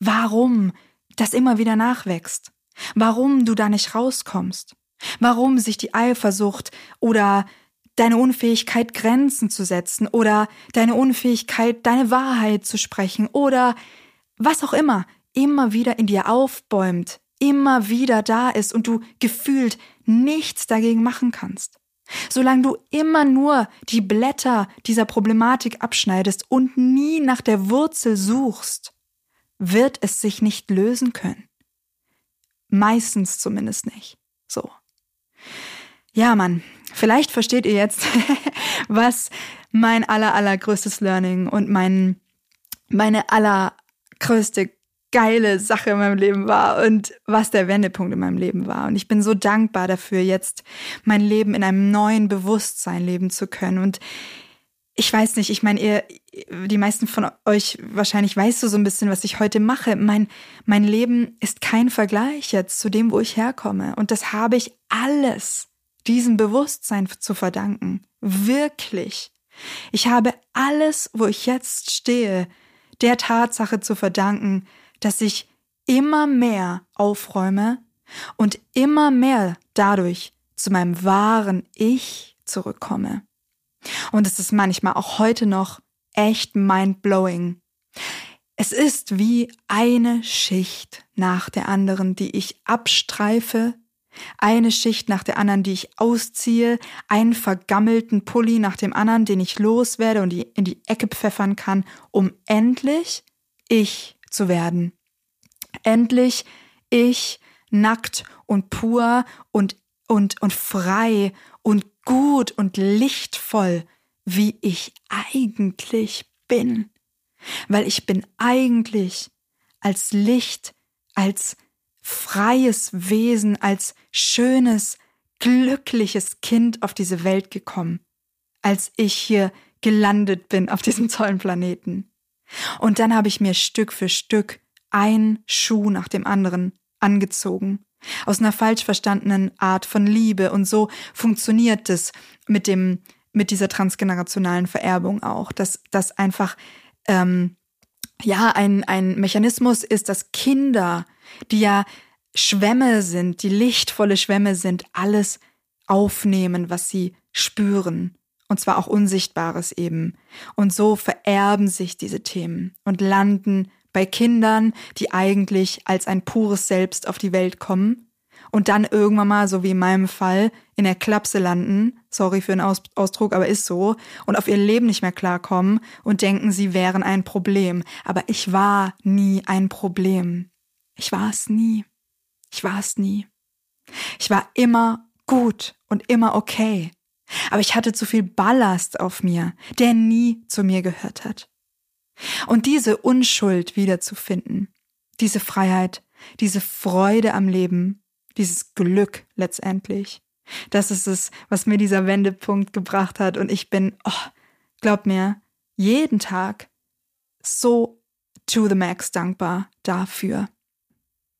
[SPEAKER 3] warum das immer wieder nachwächst, warum du da nicht rauskommst, warum sich die Eifersucht oder deine Unfähigkeit Grenzen zu setzen oder deine Unfähigkeit deine Wahrheit zu sprechen oder was auch immer immer wieder in dir aufbäumt, immer wieder da ist und du gefühlt nichts dagegen machen kannst. Solange du immer nur die Blätter dieser Problematik abschneidest und nie nach der Wurzel suchst, wird es sich nicht lösen können. Meistens zumindest nicht. So. Ja, Mann, vielleicht versteht ihr jetzt, was mein aller, allergrößtes Learning und mein, meine allergrößte geile Sache in meinem Leben war und was der Wendepunkt in meinem Leben war. Und ich bin so dankbar dafür, jetzt mein Leben in einem neuen Bewusstsein leben zu können. Und ich weiß nicht, ich meine, ihr, die meisten von euch wahrscheinlich weißt du so ein bisschen, was ich heute mache. Mein, mein Leben ist kein Vergleich jetzt zu dem, wo ich herkomme. Und das habe ich alles diesem Bewusstsein zu verdanken. Wirklich. Ich habe alles, wo ich jetzt stehe, der Tatsache zu verdanken, dass ich immer mehr aufräume und immer mehr dadurch zu meinem wahren Ich zurückkomme. Und es ist manchmal auch heute noch echt mind-blowing. Es ist wie eine Schicht nach der anderen, die ich abstreife, eine Schicht nach der anderen, die ich ausziehe, einen vergammelten Pulli nach dem anderen, den ich loswerde und in die Ecke pfeffern kann, um endlich ich zu werden. Endlich ich nackt und pur und, und, und frei und gut und lichtvoll, wie ich eigentlich bin. Weil ich bin eigentlich als Licht, als freies Wesen, als schönes, glückliches Kind auf diese Welt gekommen. Als ich hier gelandet bin auf diesem tollen Planeten. Und dann habe ich mir Stück für Stück ein Schuh nach dem anderen angezogen. Aus einer falsch verstandenen Art von Liebe. Und so funktioniert es mit dem, mit dieser transgenerationalen Vererbung auch, dass das einfach ähm, ja ein, ein Mechanismus ist, dass Kinder, die ja Schwämme sind, die lichtvolle Schwämme sind, alles aufnehmen, was sie spüren. Und zwar auch Unsichtbares eben. Und so vererben sich diese Themen und landen bei Kindern, die eigentlich als ein pures Selbst auf die Welt kommen und dann irgendwann mal, so wie in meinem Fall, in der Klapse landen, sorry für den Aus Ausdruck, aber ist so, und auf ihr Leben nicht mehr klarkommen und denken, sie wären ein Problem. Aber ich war nie ein Problem. Ich war es nie. Ich war es nie. Ich war immer gut und immer okay. Aber ich hatte zu viel Ballast auf mir, der nie zu mir gehört hat. Und diese Unschuld wiederzufinden, diese Freiheit, diese Freude am Leben, dieses Glück letztendlich, das ist es, was mir dieser Wendepunkt gebracht hat. Und ich bin, oh, glaub mir, jeden Tag so to the max dankbar dafür.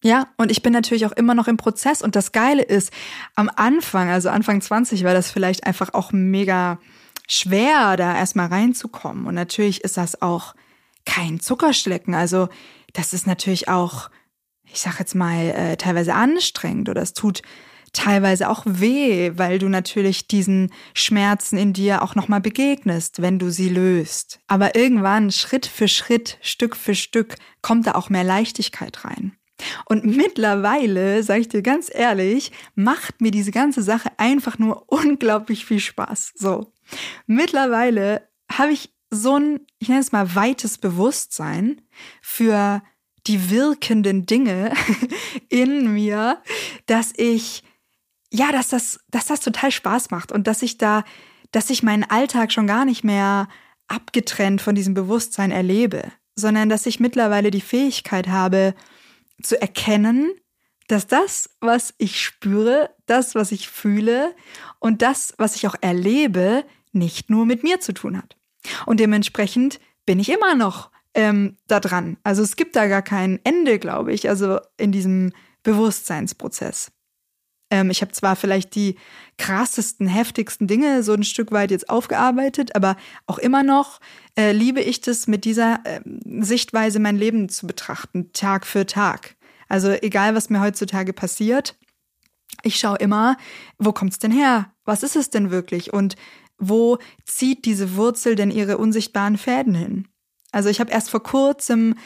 [SPEAKER 3] Ja, und ich bin natürlich auch immer noch im Prozess. Und das Geile ist, am Anfang, also Anfang 20, war das vielleicht einfach auch mega schwer, da erstmal reinzukommen. Und natürlich ist das auch kein Zuckerschlecken. Also das ist natürlich auch, ich sag jetzt mal, äh, teilweise anstrengend oder es tut teilweise auch weh, weil du natürlich diesen Schmerzen in dir auch nochmal begegnest, wenn du sie löst. Aber irgendwann, Schritt für Schritt, Stück für Stück, kommt da auch mehr Leichtigkeit rein. Und mittlerweile, sage ich dir ganz ehrlich, macht mir diese ganze Sache einfach nur unglaublich viel Spaß. So. Mittlerweile habe ich so ein, ich nenne es mal, weites Bewusstsein für die wirkenden Dinge in mir, dass ich, ja, dass das, dass das total Spaß macht und dass ich da, dass ich meinen Alltag schon gar nicht mehr abgetrennt von diesem Bewusstsein erlebe, sondern dass ich mittlerweile die Fähigkeit habe, zu erkennen, dass das, was ich spüre, das, was ich fühle und das, was ich auch erlebe, nicht nur mit mir zu tun hat. Und dementsprechend bin ich immer noch ähm, da dran. Also es gibt da gar kein Ende, glaube ich, also in diesem Bewusstseinsprozess. Ähm, ich habe zwar vielleicht die krassesten, heftigsten Dinge so ein Stück weit jetzt aufgearbeitet, aber auch immer noch äh, liebe ich das, mit dieser äh, Sichtweise mein Leben zu betrachten, Tag für Tag. Also egal, was mir heutzutage passiert, ich schaue immer, wo kommt's denn her? Was ist es denn wirklich? Und wo zieht diese Wurzel denn ihre unsichtbaren Fäden hin? Also ich habe erst vor kurzem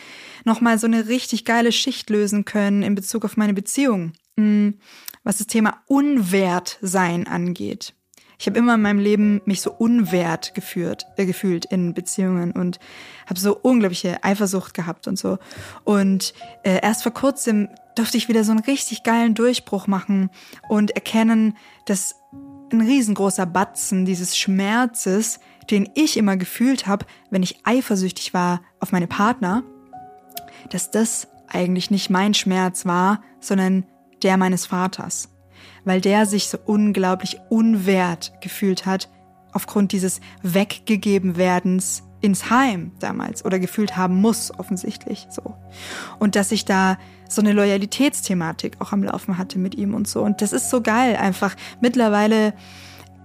[SPEAKER 3] noch mal so eine richtig geile Schicht lösen können in Bezug auf meine Beziehung, hm, was das Thema Unwertsein angeht. Ich habe immer in meinem Leben mich so unwert geführt, äh, gefühlt in Beziehungen und habe so unglaubliche Eifersucht gehabt und so. Und äh, erst vor kurzem durfte ich wieder so einen richtig geilen Durchbruch machen und erkennen, dass ein riesengroßer Batzen dieses Schmerzes, den ich immer gefühlt habe, wenn ich eifersüchtig war auf meine Partner, dass das eigentlich nicht mein Schmerz war, sondern der meines Vaters. Weil der sich so unglaublich unwert gefühlt hat aufgrund dieses weggegeben werdens ins Heim damals oder gefühlt haben muss offensichtlich so. Und dass ich da so eine Loyalitätsthematik auch am Laufen hatte mit ihm und so und das ist so geil einfach mittlerweile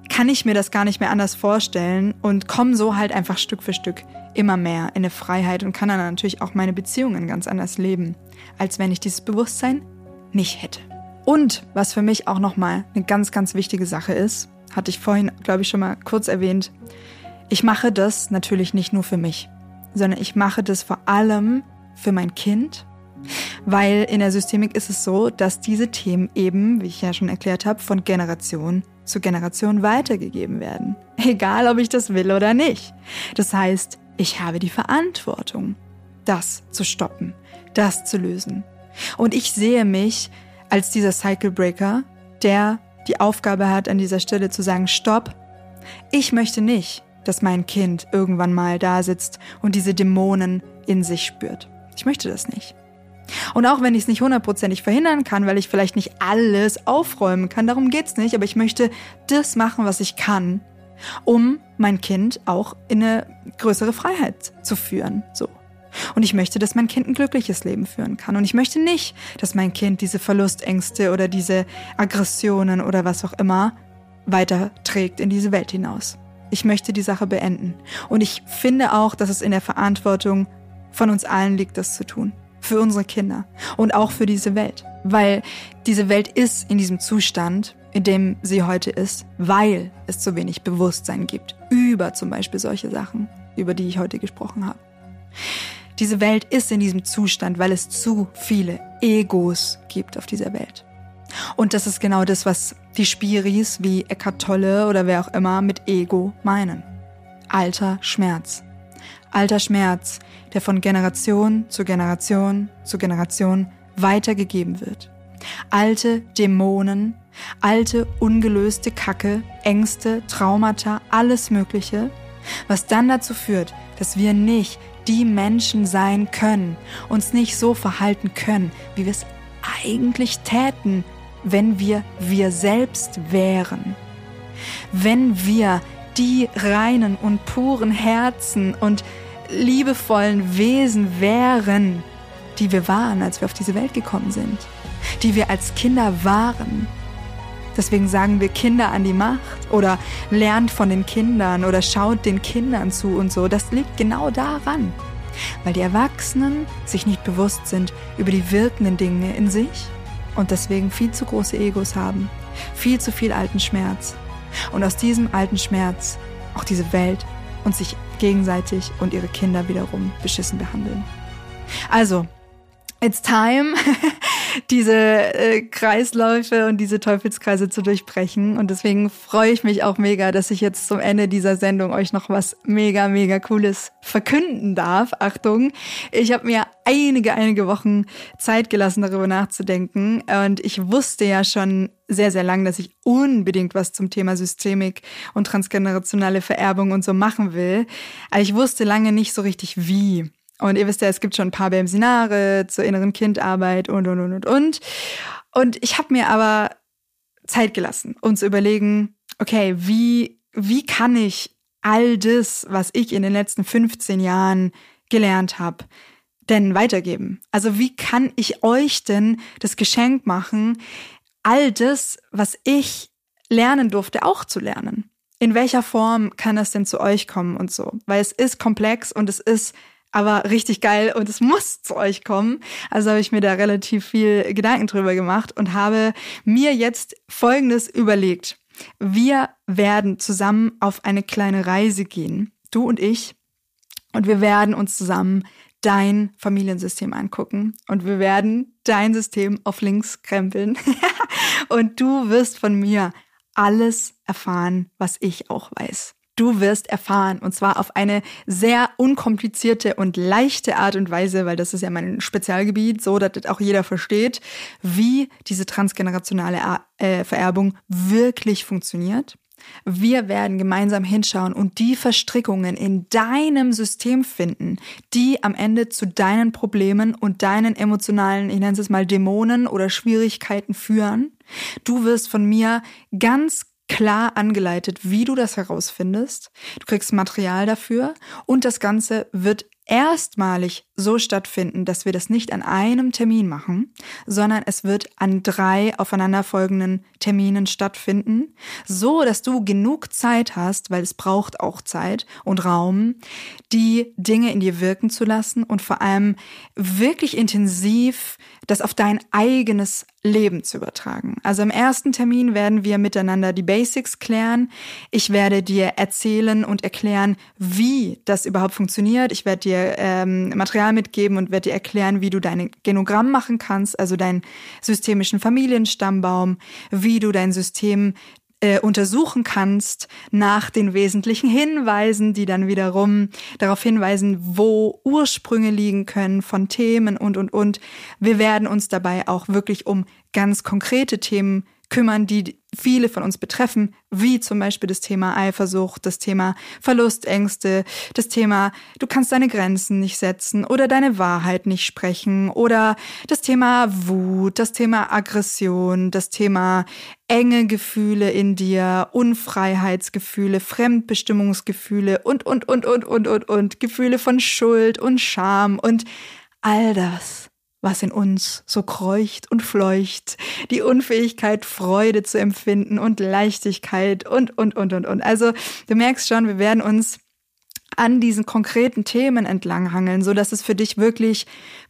[SPEAKER 3] kann ich mir das gar nicht mehr anders vorstellen und komme so halt einfach Stück für Stück immer mehr in eine Freiheit und kann dann natürlich auch meine Beziehungen ganz anders leben, als wenn ich dieses Bewusstsein nicht hätte. Und was für mich auch nochmal eine ganz, ganz wichtige Sache ist, hatte ich vorhin, glaube ich, schon mal kurz erwähnt, ich mache das natürlich nicht nur für mich, sondern ich mache das vor allem für mein Kind, weil in der Systemik ist es so, dass diese Themen eben, wie ich ja schon erklärt habe, von Generation zu Generation weitergegeben werden. Egal, ob ich das will oder nicht. Das heißt, ich habe die Verantwortung, das zu stoppen, das zu lösen. Und ich sehe mich als dieser Cycle Breaker, der die Aufgabe hat, an dieser Stelle zu sagen, stopp, ich möchte nicht, dass mein Kind irgendwann mal da sitzt und diese Dämonen in sich spürt. Ich möchte das nicht. Und auch wenn ich es nicht hundertprozentig verhindern kann, weil ich vielleicht nicht alles aufräumen kann, darum geht's nicht, aber ich möchte das machen, was ich kann, um mein Kind auch in eine größere Freiheit zu führen, so. Und ich möchte, dass mein Kind ein glückliches Leben führen kann. Und ich möchte nicht, dass mein Kind diese Verlustängste oder diese Aggressionen oder was auch immer weiterträgt in diese Welt hinaus. Ich möchte die Sache beenden. Und ich finde auch, dass es in der Verantwortung von uns allen liegt, das zu tun. Für unsere Kinder und auch für diese Welt. Weil diese Welt ist in diesem Zustand, in dem sie heute ist, weil es zu wenig Bewusstsein gibt über zum Beispiel solche Sachen, über die ich heute gesprochen habe. Diese Welt ist in diesem Zustand, weil es zu viele Egos gibt auf dieser Welt. Und das ist genau das, was die Spiris wie Eckart Tolle oder wer auch immer mit Ego meinen. Alter Schmerz. Alter Schmerz, der von Generation zu Generation zu Generation weitergegeben wird. Alte Dämonen, alte ungelöste Kacke, Ängste, Traumata, alles Mögliche, was dann dazu führt, dass wir nicht die Menschen sein können, uns nicht so verhalten können, wie wir es eigentlich täten, wenn wir wir selbst wären. Wenn wir die reinen und puren Herzen und liebevollen Wesen wären, die wir waren, als wir auf diese Welt gekommen sind, die wir als Kinder waren. Deswegen sagen wir Kinder an die Macht oder lernt von den Kindern oder schaut den Kindern zu und so. Das liegt genau daran, weil die Erwachsenen sich nicht bewusst sind über die wirkenden Dinge in sich und deswegen viel zu große Egos haben, viel zu viel alten Schmerz. Und aus diesem alten Schmerz auch diese Welt und sich gegenseitig und ihre Kinder wiederum beschissen behandeln. Also, it's time, diese äh, Kreisläufe und diese Teufelskreise zu durchbrechen. Und deswegen freue ich mich auch mega, dass ich jetzt zum Ende dieser Sendung euch noch was mega, mega Cooles verkünden darf. Achtung, ich habe mir einige, einige Wochen Zeit gelassen, darüber nachzudenken. Und ich wusste ja schon sehr, sehr lang, dass ich unbedingt was zum Thema Systemik und transgenerationale Vererbung und so machen will. Aber ich wusste lange nicht so richtig wie. Und ihr wisst ja, es gibt schon ein paar BM-Seminare zur inneren Kindarbeit und, und, und, und, und. Und ich habe mir aber Zeit gelassen, um zu überlegen, okay, wie, wie kann ich all das, was ich in den letzten 15 Jahren gelernt habe, denn weitergeben? Also wie kann ich euch denn das Geschenk machen, all das, was ich lernen durfte, auch zu lernen? In welcher Form kann das denn zu euch kommen und so? Weil es ist komplex und es ist aber richtig geil und es muss zu euch kommen. Also habe ich mir da relativ viel Gedanken drüber gemacht und habe mir jetzt Folgendes überlegt. Wir werden zusammen auf eine kleine Reise gehen, du und ich, und wir werden uns zusammen dein Familiensystem angucken und wir werden dein System auf links krempeln und du wirst von mir alles erfahren, was ich auch weiß. Du wirst erfahren, und zwar auf eine sehr unkomplizierte und leichte Art und Weise, weil das ist ja mein Spezialgebiet, so dass das auch jeder versteht, wie diese transgenerationale äh, Vererbung wirklich funktioniert. Wir werden gemeinsam hinschauen und die Verstrickungen in deinem System finden, die am Ende zu deinen Problemen und deinen emotionalen, ich nenne es mal Dämonen oder Schwierigkeiten führen. Du wirst von mir ganz klar angeleitet, wie du das herausfindest. Du kriegst Material dafür und das Ganze wird erstmalig so stattfinden, dass wir das nicht an einem Termin machen, sondern es wird an drei aufeinanderfolgenden Terminen stattfinden, so dass du genug Zeit hast, weil es braucht auch Zeit und Raum, die Dinge in dir wirken zu lassen und vor allem wirklich intensiv das auf dein eigenes Leben zu übertragen. Also im ersten Termin werden wir miteinander die Basics klären. Ich werde dir erzählen und erklären, wie das überhaupt funktioniert. Ich werde dir ähm, Material mitgeben und werde dir erklären, wie du dein Genogramm machen kannst, also deinen systemischen Familienstammbaum, wie du dein System äh, untersuchen kannst nach den wesentlichen Hinweisen, die dann wiederum darauf hinweisen, wo Ursprünge liegen können von Themen und, und, und. Wir werden uns dabei auch wirklich um ganz konkrete Themen kümmern, die viele von uns betreffen, wie zum Beispiel das Thema Eifersucht, das Thema Verlustängste, das Thema, du kannst deine Grenzen nicht setzen oder deine Wahrheit nicht sprechen oder das Thema Wut, das Thema Aggression, das Thema enge Gefühle in dir, Unfreiheitsgefühle, Fremdbestimmungsgefühle und, und, und, und, und, und, und, Gefühle von Schuld und Scham und all das was in uns so kreucht und fleucht, die Unfähigkeit, Freude zu empfinden und Leichtigkeit und, und, und, und, und. Also du merkst schon, wir werden uns an diesen konkreten Themen entlanghangeln, so dass es für dich wirklich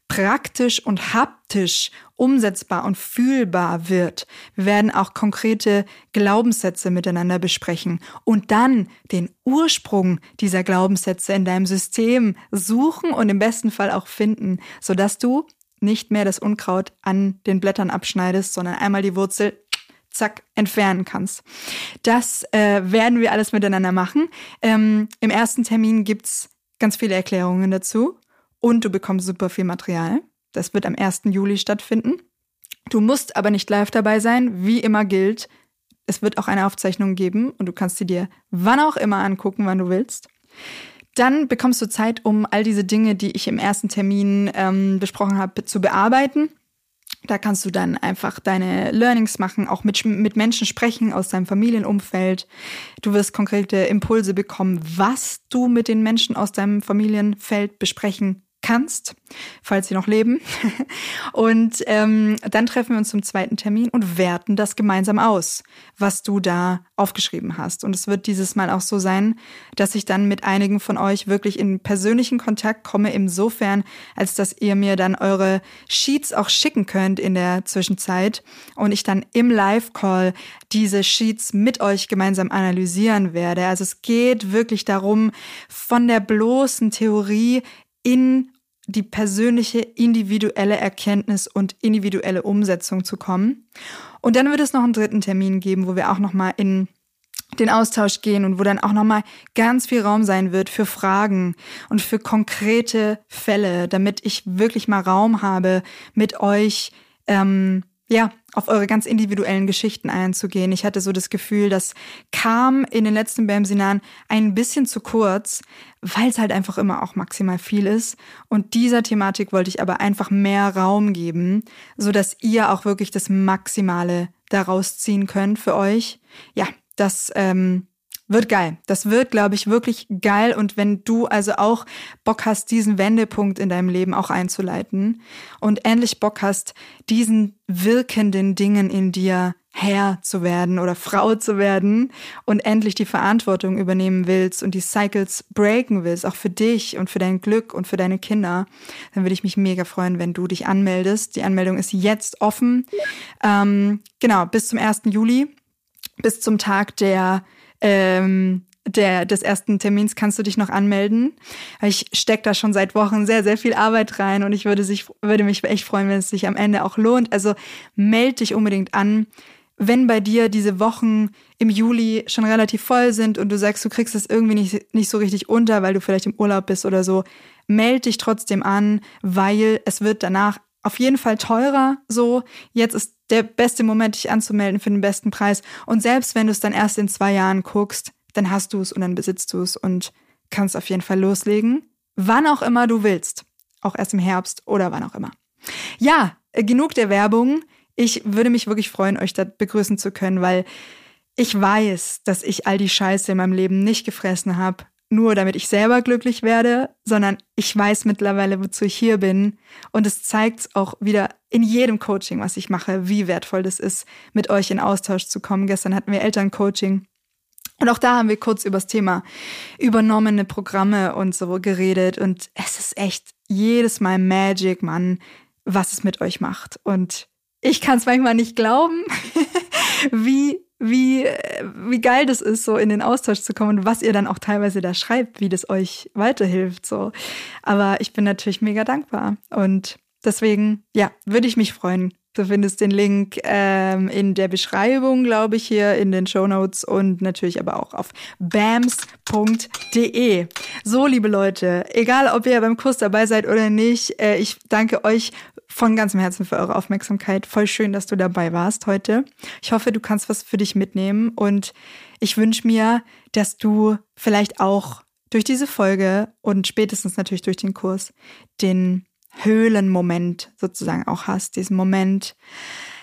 [SPEAKER 3] praktisch und haptisch umsetzbar und fühlbar wird. Wir werden auch konkrete Glaubenssätze miteinander besprechen und dann den Ursprung dieser Glaubenssätze in deinem System suchen und im besten Fall auch finden, sodass du nicht mehr das Unkraut an den Blättern abschneidest, sondern einmal die Wurzel zack, entfernen kannst. Das äh, werden wir alles miteinander machen. Ähm, Im ersten Termin gibt's ganz viele Erklärungen dazu und du bekommst super viel Material. Das wird am 1. Juli stattfinden. Du musst aber nicht live dabei sein. Wie immer gilt, es wird auch eine Aufzeichnung geben und du kannst sie dir wann auch immer angucken, wann du willst. Dann bekommst du Zeit, um all diese Dinge, die ich im ersten Termin ähm, besprochen habe, zu bearbeiten. Da kannst du dann einfach deine Learnings machen, auch mit, mit Menschen sprechen aus deinem Familienumfeld. Du wirst konkrete Impulse bekommen, was du mit den Menschen aus deinem Familienfeld besprechen kannst, falls sie noch leben. Und ähm, dann treffen wir uns zum zweiten Termin und werten das gemeinsam aus, was du da aufgeschrieben hast. Und es wird dieses Mal auch so sein, dass ich dann mit einigen von euch wirklich in persönlichen Kontakt komme, insofern, als dass ihr mir dann eure Sheets auch schicken könnt in der Zwischenzeit und ich dann im Live-Call diese Sheets mit euch gemeinsam analysieren werde. Also es geht wirklich darum, von der bloßen Theorie in die persönliche individuelle Erkenntnis und individuelle Umsetzung zu kommen. Und dann wird es noch einen dritten Termin geben, wo wir auch noch mal in den Austausch gehen und wo dann auch noch mal ganz viel Raum sein wird für Fragen und für konkrete Fälle, damit ich wirklich mal Raum habe, mit euch ähm, ja, auf eure ganz individuellen Geschichten einzugehen. Ich hatte so das Gefühl, das kam in den letzten BAM-Seminaren ein bisschen zu kurz, weil es halt einfach immer auch maximal viel ist. Und dieser Thematik wollte ich aber einfach mehr Raum geben, so dass ihr auch wirklich das Maximale daraus ziehen könnt für euch. Ja, das ähm, wird geil. Das wird, glaube ich, wirklich geil. Und wenn du also auch Bock hast, diesen Wendepunkt in deinem Leben auch einzuleiten und endlich Bock hast, diesen wirkenden Dingen in dir Herr zu werden oder Frau zu werden und endlich die Verantwortung übernehmen willst und die Cycles breaken willst, auch für dich und für dein Glück und für deine Kinder, dann würde ich mich mega freuen, wenn du dich anmeldest. Die Anmeldung ist jetzt offen. Ähm, genau, bis zum 1. Juli, bis zum Tag der ähm, der, des ersten Termins kannst du dich noch anmelden. Ich stecke da schon seit Wochen sehr, sehr viel Arbeit rein und ich würde, sich, würde mich echt freuen, wenn es sich am Ende auch lohnt. Also melde dich unbedingt an. Wenn bei dir diese Wochen im Juli schon relativ voll sind und du sagst, du kriegst es irgendwie nicht, nicht so richtig unter, weil du vielleicht im Urlaub bist oder so, melde dich trotzdem an, weil es wird danach auf jeden Fall teurer so. Jetzt ist der beste Moment, dich anzumelden für den besten Preis. Und selbst wenn du es dann erst in zwei Jahren guckst, dann hast du es und dann besitzt du es und kannst auf jeden Fall loslegen. Wann auch immer du willst. Auch erst im Herbst oder wann auch immer. Ja, äh, genug der Werbung. Ich würde mich wirklich freuen, euch da begrüßen zu können, weil ich weiß, dass ich all die Scheiße in meinem Leben nicht gefressen habe, nur damit ich selber glücklich werde, sondern ich weiß mittlerweile, wozu ich hier bin. Und es zeigt auch wieder in jedem Coaching, was ich mache, wie wertvoll das ist, mit euch in Austausch zu kommen. Gestern hatten wir Elterncoaching. Und auch da haben wir kurz über das Thema übernommene Programme und so geredet. Und es ist echt jedes Mal Magic, Mann, was es mit euch macht. Und ich kann es manchmal nicht glauben, wie wie, wie geil das ist, so in den Austausch zu kommen und was ihr dann auch teilweise da schreibt, wie das euch weiterhilft, so. Aber ich bin natürlich mega dankbar und deswegen, ja, würde ich mich freuen. Du findest den Link ähm, in der Beschreibung, glaube ich, hier in den Show Notes und natürlich aber auch auf bams.de. So, liebe Leute, egal ob ihr beim Kurs dabei seid oder nicht, äh, ich danke euch von ganzem Herzen für eure Aufmerksamkeit. Voll schön, dass du dabei warst heute. Ich hoffe, du kannst was für dich mitnehmen und ich wünsche mir, dass du vielleicht auch durch diese Folge und spätestens natürlich durch den Kurs den Höhlenmoment sozusagen auch hast, diesen Moment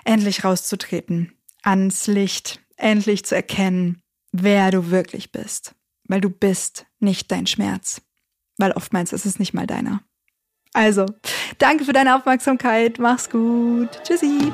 [SPEAKER 3] endlich rauszutreten, ans Licht, endlich zu erkennen, wer du wirklich bist, weil du bist nicht dein Schmerz, weil oftmals ist es nicht mal deiner. Also, danke für deine Aufmerksamkeit. Mach's gut. Tschüssi.